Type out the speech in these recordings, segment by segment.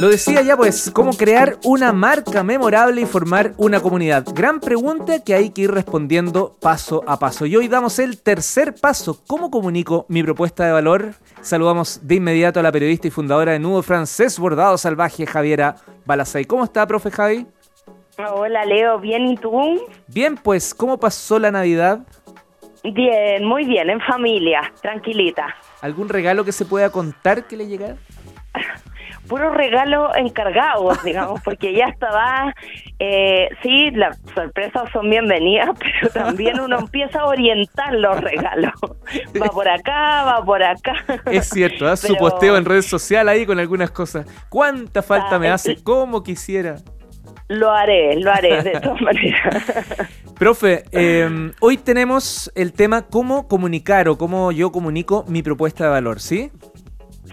Lo decía ya pues, cómo crear una marca memorable y formar una comunidad. Gran pregunta que hay que ir respondiendo paso a paso. Y hoy damos el tercer paso. ¿Cómo comunico mi propuesta de valor? Saludamos de inmediato a la periodista y fundadora de Nudo Francés Bordado Salvaje, Javiera Balazay. ¿Cómo está, profe Javi? Hola, Leo. ¿Bien y tú? Bien, pues, ¿cómo pasó la Navidad? Bien, muy bien, en familia, tranquilita. ¿Algún regalo que se pueda contar que le llegara? puros regalos encargados, digamos, porque ya estaba, eh, sí, las sorpresas son bienvenidas, pero también uno empieza a orientar los regalos. Va por acá, va por acá. Es cierto, haz su posteo en red social ahí con algunas cosas. ¿Cuánta falta me hace? ¿Cómo quisiera? Lo haré, lo haré, de todas maneras. Profe, em, hoy tenemos el tema cómo comunicar o cómo yo comunico mi propuesta de valor, ¿sí?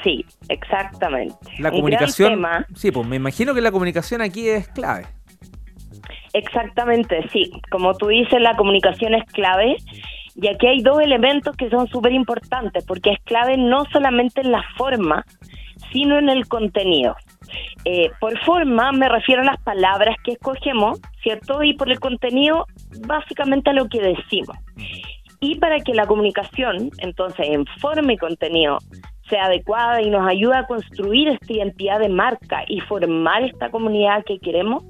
Sí, exactamente. La comunicación. sí, pues me imagino que la comunicación aquí es clave. Exactamente, sí. Como tú dices, la comunicación es clave. Y aquí hay dos elementos que son súper importantes, porque es clave no solamente en la forma, sino en el contenido. Eh, por forma me refiero a las palabras que escogemos, ¿cierto? Y por el contenido, básicamente lo que decimos. Y para que la comunicación, entonces, en forma y contenido, sea adecuada y nos ayuda a construir esta identidad de marca y formar esta comunidad que queremos,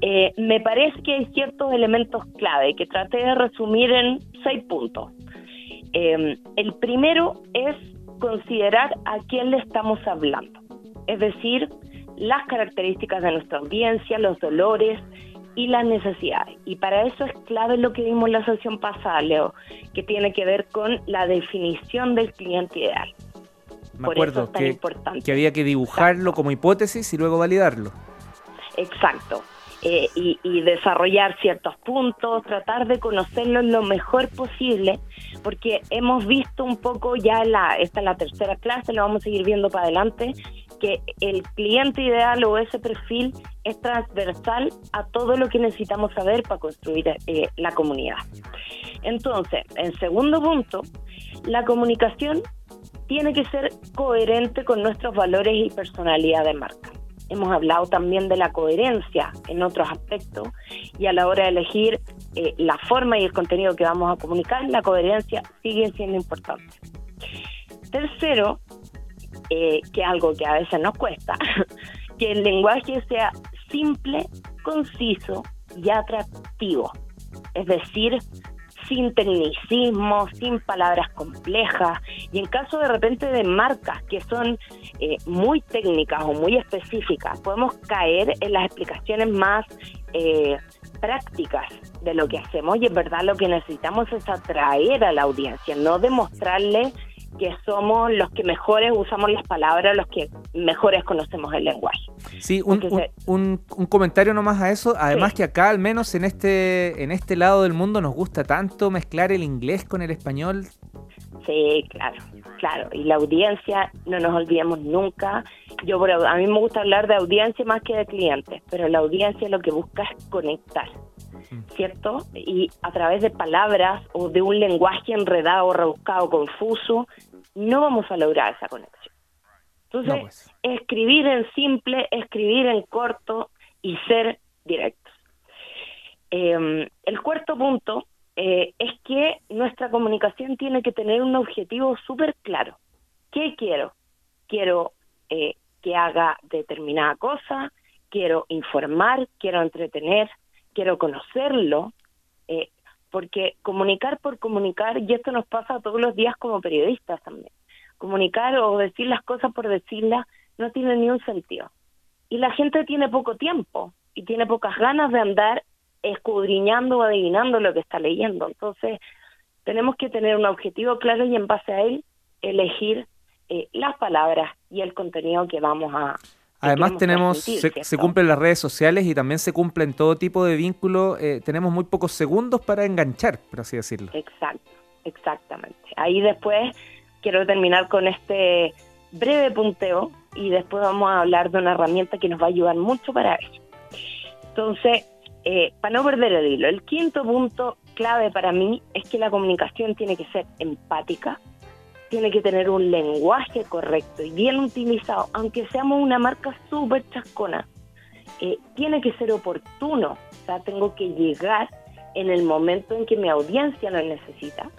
eh, me parece que hay ciertos elementos clave que traté de resumir en seis puntos. Eh, el primero es considerar a quién le estamos hablando, es decir, las características de nuestra audiencia, los dolores y las necesidades. Y para eso es clave lo que vimos en la sesión pasada, Leo, que tiene que ver con la definición del cliente ideal. Me acuerdo que, que, había que dibujarlo como hipótesis y luego validarlo. Exacto. Eh, y, desarrollar ciertos puntos, tratar de conocerlo lo mejor posible, porque hemos visto un poco ya, la, esta es la tercera clase, lo vamos a seguir viendo para adelante, que el cliente ideal o ese perfil es transversal a todo lo que necesitamos saber para construir eh, la comunidad. Entonces, en segundo punto, la comunicación tiene que ser coherente con nuestros valores y personalidad de marca. Hemos hablado también de la coherencia en otros aspectos y a la hora de elegir eh, la forma y el contenido que vamos a comunicar, la coherencia sigue siendo importante. Tercero, eh, que algo que a veces nos cuesta, que el lenguaje sea simple, conciso y atractivo. Es decir, sin tecnicismo, sin palabras complejas. Y en caso de repente de marcas que son eh, muy técnicas o muy específicas, podemos caer en las explicaciones más eh, prácticas de lo que hacemos y en verdad lo que necesitamos es atraer a la audiencia, no demostrarle que somos los que mejores usamos las palabras, los que mejores conocemos el lenguaje. Sí, un, un, un, comentario nomás a eso, además que acá al menos en este, en este lado del mundo nos gusta tanto mezclar el inglés con el español. Sí, claro, claro, y la audiencia, no nos olvidemos nunca, yo a mí me gusta hablar de audiencia más que de clientes, pero la audiencia lo que busca es conectar. ¿cierto? Y a través de palabras o de un lenguaje enredado, rebuscado, confuso, no vamos a lograr esa conexión. Entonces, pues. escribir en simple, escribir en corto y ser directos. Em, el cuarto punto eh, es que nuestra comunicación tiene que tener un objetivo súper claro. ¿Qué quiero? Quiero eh, que haga determinada cosa, quiero informar, quiero entretener, quiero conocerlo, eh, porque comunicar por comunicar, y esto nos pasa todos los días como periodistas también, comunicar o decir las cosas por decirlas no tiene ni un sentido. Y la gente tiene poco tiempo y tiene pocas ganas de andar escudriñando o adivinando lo que está leyendo. Entonces, tenemos que tener un objetivo claro y en base a él elegir eh, las palabras y el contenido que vamos a, Además tenemos, se, cumplen las redes sociales y también se cumplen todo tipo de vínculos. Eh, tenemos muy pocos segundos para enganchar, por así decirlo. Exacto, exactamente. Ahí después quiero terminar con este breve punteo y después vamos a hablar de una herramienta que nos va a ayudar mucho para eso. Entonces, eh, para no perder el hilo, el quinto punto clave para mí es que la comunicación tiene que ser empática, tiene que tener un lenguaje correcto y bien utilizado, aunque seamos una marca súper chascona, eh, tiene que ser oportuno, o sea, tengo que llegar en el momento en que mi audiencia lo necesita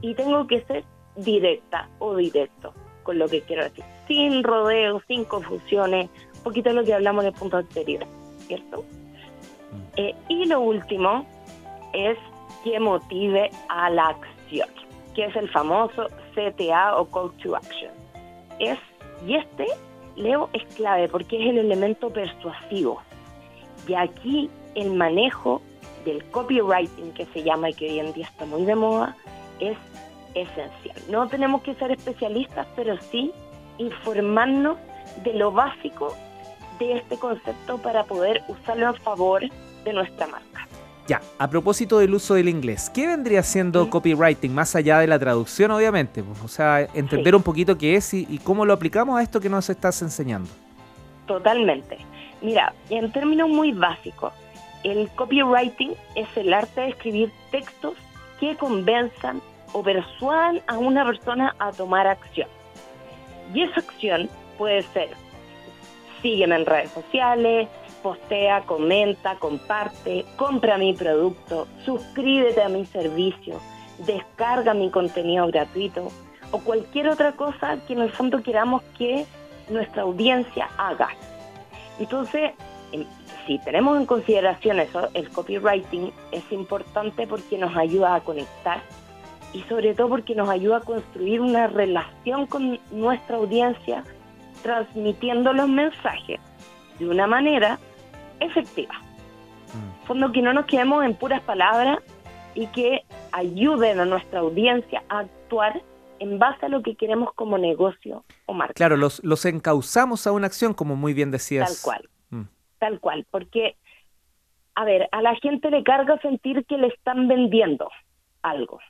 y tengo que ser directa o directo con lo que quiero decir, sin rodeos, sin confusiones, un poquito de lo que hablamos en el punto anterior, ¿cierto? Mm. Eh, y lo último es que motive a la acción, que es el famoso CTA o Call to Action. Es, y este, Leo, es clave porque es el elemento persuasivo. Y aquí el manejo del copywriting, que se llama y que hoy en día está muy de moda, es esencial. No tenemos que ser especialistas, pero sí informarnos de lo básico de este concepto para poder usarlo a favor de nuestra marca. Ya, a propósito del uso del inglés, ¿qué vendría siendo copywriting más allá de la traducción, obviamente? O sea, entender un poquito qué es y, cómo lo aplicamos a esto que nos estás enseñando. Totalmente. Mira, en términos muy básicos, el copywriting es el arte de escribir textos que convenzan o persuadan a una persona a tomar acción. Y esa acción puede ser, sígueme en redes sociales, postea, comenta, comparte, compra mi producto, suscríbete a mi servicio, descarga mi contenido gratuito o cualquier otra cosa que en el fondo queramos que nuestra audiencia haga. Entonces, si tenemos en consideración eso, el copywriting es importante porque nos ayuda a conectar y sobre todo porque nos ayuda a construir una relación con nuestra audiencia transmitiendo los mensajes de una manera efectiva. Mm. Fondo que no nos quedemos en puras palabras y que ayuden a nuestra audiencia a actuar en base a lo que queremos como negocio o marca. Claro, los, los encauzamos a una acción, como muy bien decías. Tal cual, mm. tal cual, porque, a ver, a la gente le carga sentir que le están vendiendo algo.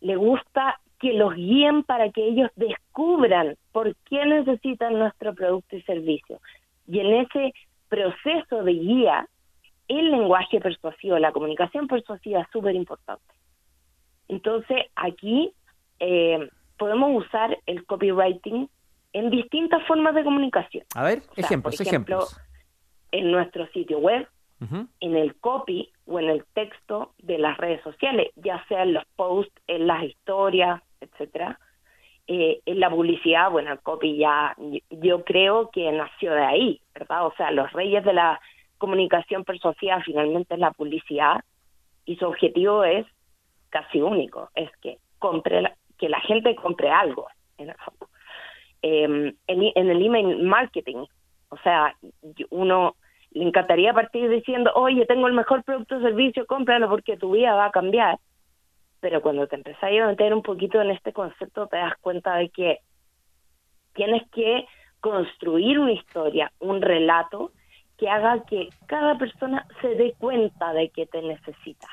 Le gusta que los guíen para que ellos descubran por qué necesitan nuestro producto y servicio. Y en ese proceso de guía, el lenguaje persuasivo, la comunicación persuasiva es súper importante. Entonces, aquí eh, podemos usar el copywriting en distintas formas de comunicación. A ver, ejemplos, por ejemplo, En nuestro sitio web, en el copy o en el texto de las redes sociales, ya sea en los posts, en las historias, etcétera. Eh, la publicidad, bueno, el copy ya, yo creo que nació de ahí, ¿verdad? O sea, los reyes de la comunicación persuasiva finalmente es la publicidad y su objetivo es casi único, es que compre que la gente compre algo, en el fondo. Email marketing, o sea, uno le encantaría partir diciendo, oye, tengo el mejor producto o servicio, cómpralo porque tu vida va a cambiar pero cuando te empezás a meter un poquito en este concepto te das cuenta de que tienes que construir una historia, un relato que haga que cada persona se dé cuenta de que te necesita.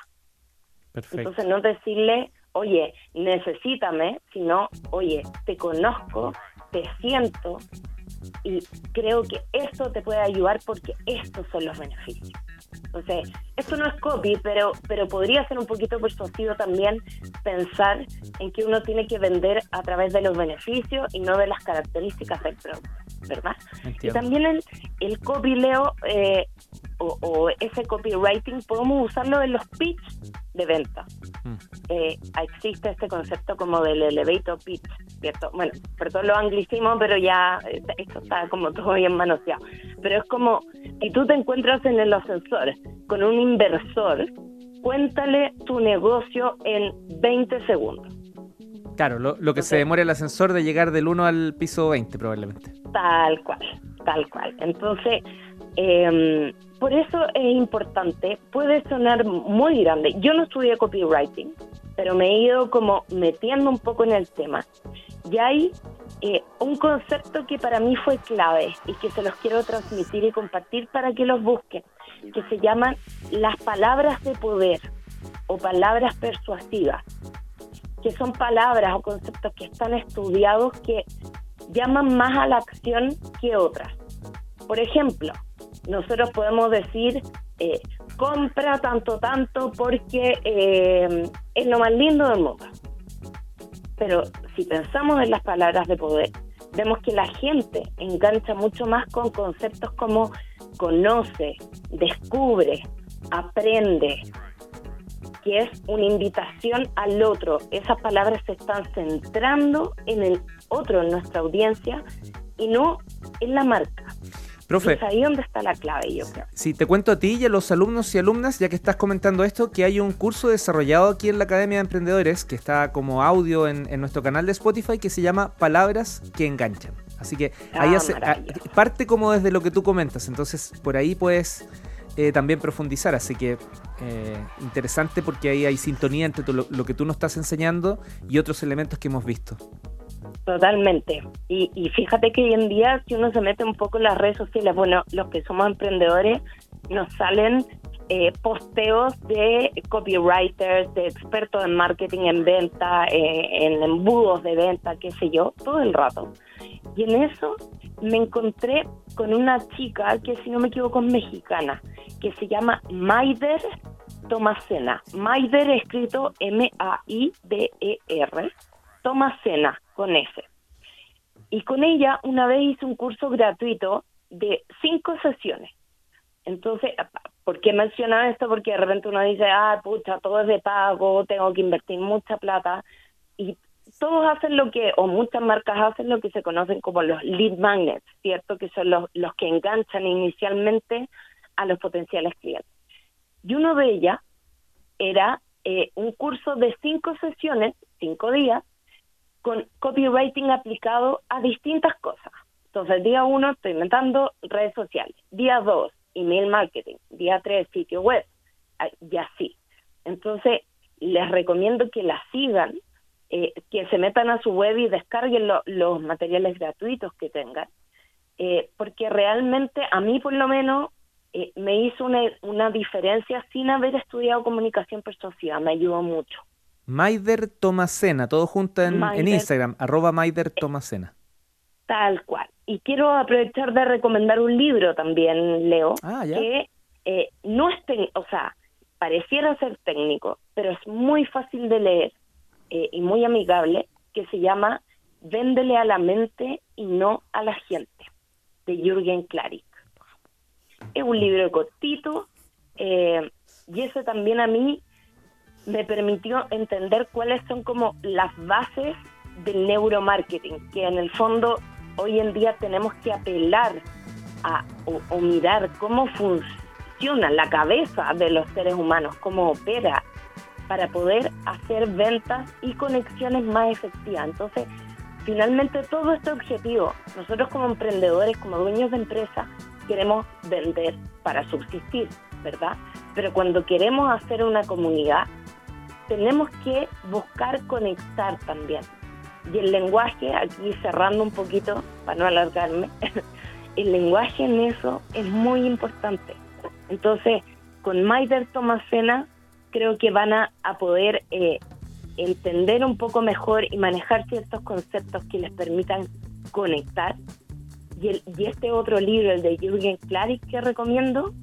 Entonces no decirle, oye, necesítame, sino, oye, te conozco, te siento y creo que esto te puede ayudar porque estos son los beneficios. Entonces, esto no es copy, pero, pero podría ser un poquito persuasivo también pensar en que uno tiene que vender a través de los beneficios y no de las características del producto, ¿verdad? Y también el, el copy, Leo, eh, o, ese copywriting, podemos usarlo en los pitch de venta. Mm. Eh, existe este concepto como del elevator pitch, ¿cierto? Bueno, perdón lo anglicismo, pero ya eh, esto está como todo bien manoseado. Pero es como, si tú te encuentras en el ascensor con un inversor, cuéntale tu negocio en 20 segundos. Claro, lo, que se demora el ascensor de llegar del 1 al piso 20 probablemente. Tal cual, tal cual. Entonces, eh, por eso es importante, puede sonar muy grande. Yo no estudié copywriting, pero me he ido como metiendo un poco en el tema. Y hay eh, un concepto que para mí fue clave y que se los quiero transmitir y compartir para que los busquen, que se llaman las palabras de poder o palabras persuasivas, que son palabras o conceptos que están estudiados que llaman más a la acción que otras. Por ejemplo, nosotros podemos decir, eh, compra tanto, tanto porque eh, es lo más lindo del mundo. Pero si pensamos en las palabras de poder, vemos que la gente engancha mucho más con conceptos como conoce, descubre, aprende, que es una invitación al otro. Esas palabras se están centrando en el otro, en nuestra audiencia, y no en la marca. Profe, es ahí donde está la clave, yo creo. Si te cuento a ti y a los alumnos y alumnas, ya que estás comentando esto, que hay un curso desarrollado aquí en la Academia de Emprendedores, que está como audio en, nuestro canal de Spotify, que se llama Palabras que enganchan. Así que ahí Ah, hace, maravilloso. ah, parte como desde lo que tú comentas, entonces por ahí puedes eh, también profundizar, así que eh, interesante porque ahí hay sintonía entre lo, lo que tú nos estás enseñando y otros elementos que hemos visto. Totalmente. Y, y fíjate que hoy en día, si uno se mete un poco en las redes sociales, bueno, los que somos emprendedores, nos salen eh, posteos de copywriters, de expertos en marketing, en venta, eh, en embudos de venta, qué sé yo, todo el rato. Y en eso me encontré con una chica que, si no me equivoco, es mexicana, que se llama Maider Tomacena. Maider escrito M-A-I-D-E-R. Tomacena, con S. Y con ella una vez hice un curso gratuito de cinco sesiones. Entonces, ¿por qué mencionaba esto? Porque de repente uno dice, ah, pucha, todo es de pago, tengo que invertir mucha plata. Y todos hacen lo que, o muchas marcas hacen lo que se conocen como los lead magnets, ¿cierto? Que son los, los que enganchan inicialmente a los potenciales clientes. Y uno de ellas era eh, un curso de cinco sesiones, cinco días, con copywriting aplicado a distintas cosas. Entonces, día uno estoy inventando redes sociales. Día dos, email marketing. Día tres, sitio web. Y así. Entonces, les recomiendo que la sigan, eh, que se metan a su web y descarguen lo- los materiales gratuitos que tengan. Eh, porque realmente, a mí por lo menos, eh, me hizo una, una diferencia sin haber estudiado comunicación persuasiva. Me ayudó mucho. Maider Tomacena, todo junto en, en. Instagram, arroba Maider Tomacena. Tal cual. Y quiero aprovechar de recomendar un libro también, Leo, Ah, ya. que eh, no es, o sea, pareciera ser técnico, pero es muy fácil de leer eh, y muy amigable, que se llama Véndele a la mente y no a la gente, de Jürgen Klarik. Es un libro cortito eh, y eso también a mí me permitió entender cuáles son como las bases del neuromarketing, que en el fondo hoy en día tenemos que apelar a, o, o mirar cómo funciona la cabeza de los seres humanos, cómo opera, para poder hacer ventas y conexiones más efectivas. Entonces, finalmente todo este objetivo, nosotros como emprendedores, como dueños de empresa, queremos vender para subsistir, ¿verdad? Pero cuando queremos hacer una comunidad, tenemos que buscar conectar también. Y el lenguaje, aquí cerrando un poquito, para no alargarme, el lenguaje en eso es muy importante. Entonces, con Maider Tomacena, creo que van a, poder eh, entender un poco mejor y manejar ciertos conceptos que les permitan conectar. Y, el, y este otro libro, el de Jürgen Klarik, que recomiendo,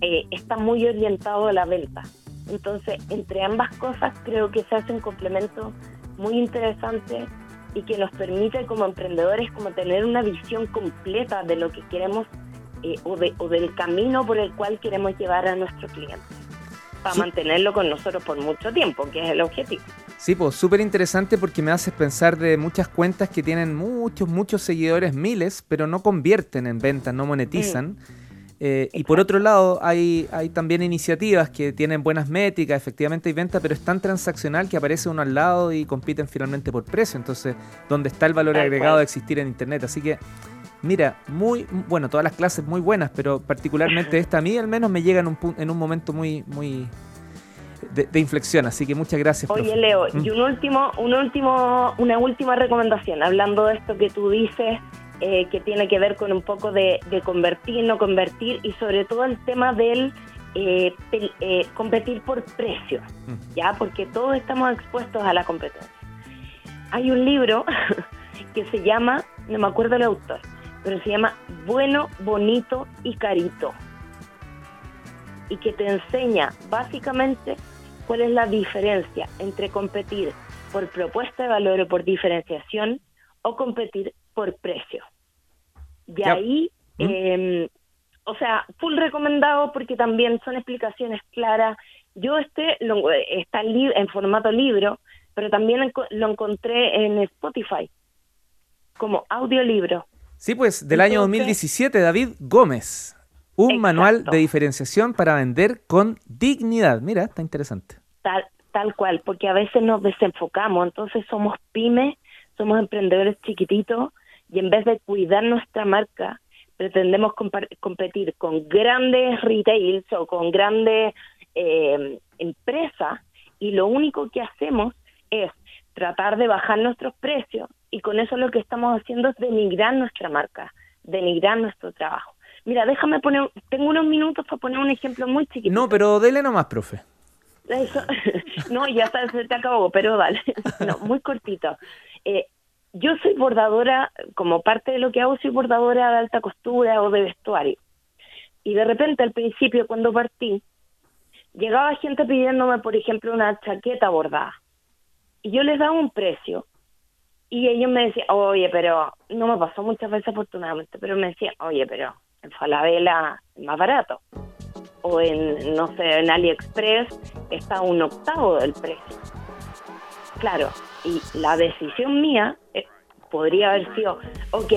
eh, está muy orientado a la venta. Entonces, entre ambas cosas, creo que se hace un complemento muy interesante y que nos permite como emprendedores como tener una visión completa de lo que queremos eh, o, de, o del camino por el cual queremos llevar a nuestro cliente para Sí. mantenerlo con nosotros por mucho tiempo, que es el objetivo. Sí, pues súper interesante porque me haces pensar de muchas cuentas que tienen muchos, muchos seguidores, miles, pero no convierten en ventas, no monetizan. Eh, y por otro lado, hay, hay también iniciativas que tienen buenas métricas, efectivamente hay venta, pero es tan transaccional que aparece uno al lado y compiten finalmente por precio. Entonces, ¿dónde está el valor Tal agregado cual. de existir en Internet? Así que, mira, muy, bueno, todas las clases muy buenas, pero particularmente esta a mí al menos me llega en un, en un momento muy, muy de, de inflexión. Así que muchas gracias. Oye, profe. Leo, Mm. y un último, un último, una última recomendación, hablando de esto que tú dices, eh, que tiene que ver con un poco de, de convertir, no convertir, y sobre todo el tema del eh, pel- eh, competir por precio, Mm. ¿ya? Porque todos estamos expuestos a la competencia. Hay un libro que se llama, no me acuerdo el autor, pero se llama Bueno, Bonito y Carito. Y que te enseña básicamente cuál es la diferencia entre competir por propuesta de valor o por diferenciación o competir por precio. Y ahí, ¿Mm? em, o sea, full recomendado porque también son explicaciones claras. Yo este lo, está en formato libro, pero también lo encontré en Spotify como audiolibro. Sí, pues del año 2017, David Gómez. Un manual de diferenciación para vender con dignidad. Mira, está interesante. Tal, tal cual, porque a veces nos desenfocamos, entonces somos pymes, somos emprendedores chiquititos y en vez de cuidar nuestra marca, pretendemos competir con grandes retails o con grandes eh, empresas y lo único que hacemos es tratar de bajar nuestros precios y con eso lo que estamos haciendo es denigrar nuestra marca, denigrar nuestro trabajo. Mira, déjame poner, tengo unos minutos para poner un ejemplo muy chiquito. No, pero dele nomás, profe. no, ya está, se te acabó, pero vale. No, muy cortito. Eh, yo soy bordadora, como parte de lo que hago, soy bordadora de alta costura o de vestuario. Y de repente al principio, cuando partí, llegaba gente pidiéndome, por ejemplo, una chaqueta bordada. Y yo les daba un precio. Y ellos me decían, oye, pero no me pasó muchas veces afortunadamente, pero me decían, oye, pero en Falabella es más barato. O en, no sé, en AliExpress está un octavo del precio. Claro, y la decisión mía eh, podría haber sido, ok,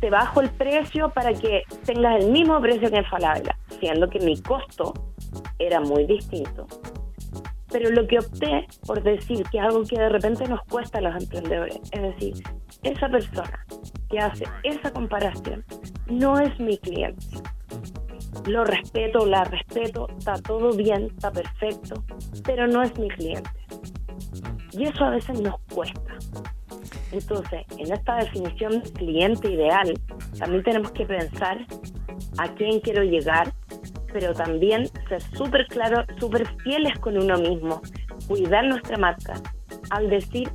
te bajo el precio para que tengas el mismo precio que en Falabella, siendo que mi costo era muy distinto. Pero lo que opté por decir que algo que de repente nos cuesta a los emprendedores, es decir, esa persona que hace esa comparación no es mi cliente. Lo respeto, la respeto, está todo bien, está perfecto, pero no es mi cliente. Y eso a veces nos cuesta. Entonces, en esta definición de cliente ideal, también tenemos que pensar a quién quiero llegar, pero también ser súper claros, súper fieles con uno mismo, cuidar nuestra marca, al decir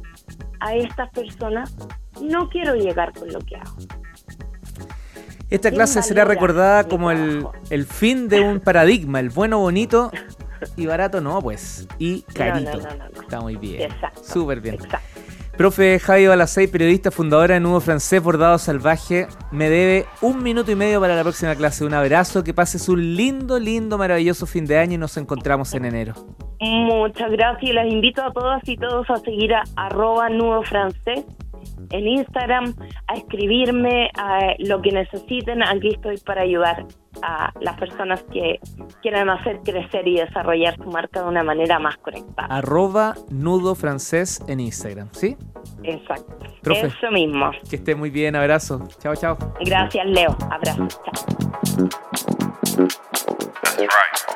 a estas personas, no quiero llegar con lo que hago. Esta clase será recordada como el, el, fin de un paradigma, el bueno, bonito y barato no, pues, y carito. Está muy bien. Exacto. Súper bien. Exacto. Profe Javi Balacey, periodista, fundadora de Nuevo Francés Bordado Salvaje, me debe un minuto y medio para la próxima clase. Un abrazo, que pases un lindo, lindo, maravilloso fin de año y nos encontramos en enero. Muchas gracias y les invito a todas y todos a seguir a arroba Nuevo Francés en Instagram, a escribirme a lo que necesiten. Aquí estoy para ayudar a las personas que quieran hacer crecer y desarrollar su marca de una manera más conectada. Arroba nudo francés en Instagram, ¿sí? Exacto. Eso mismo. Que esté muy bien, abrazo. Chao, chao. Gracias, Leo. Abrazo. Chao.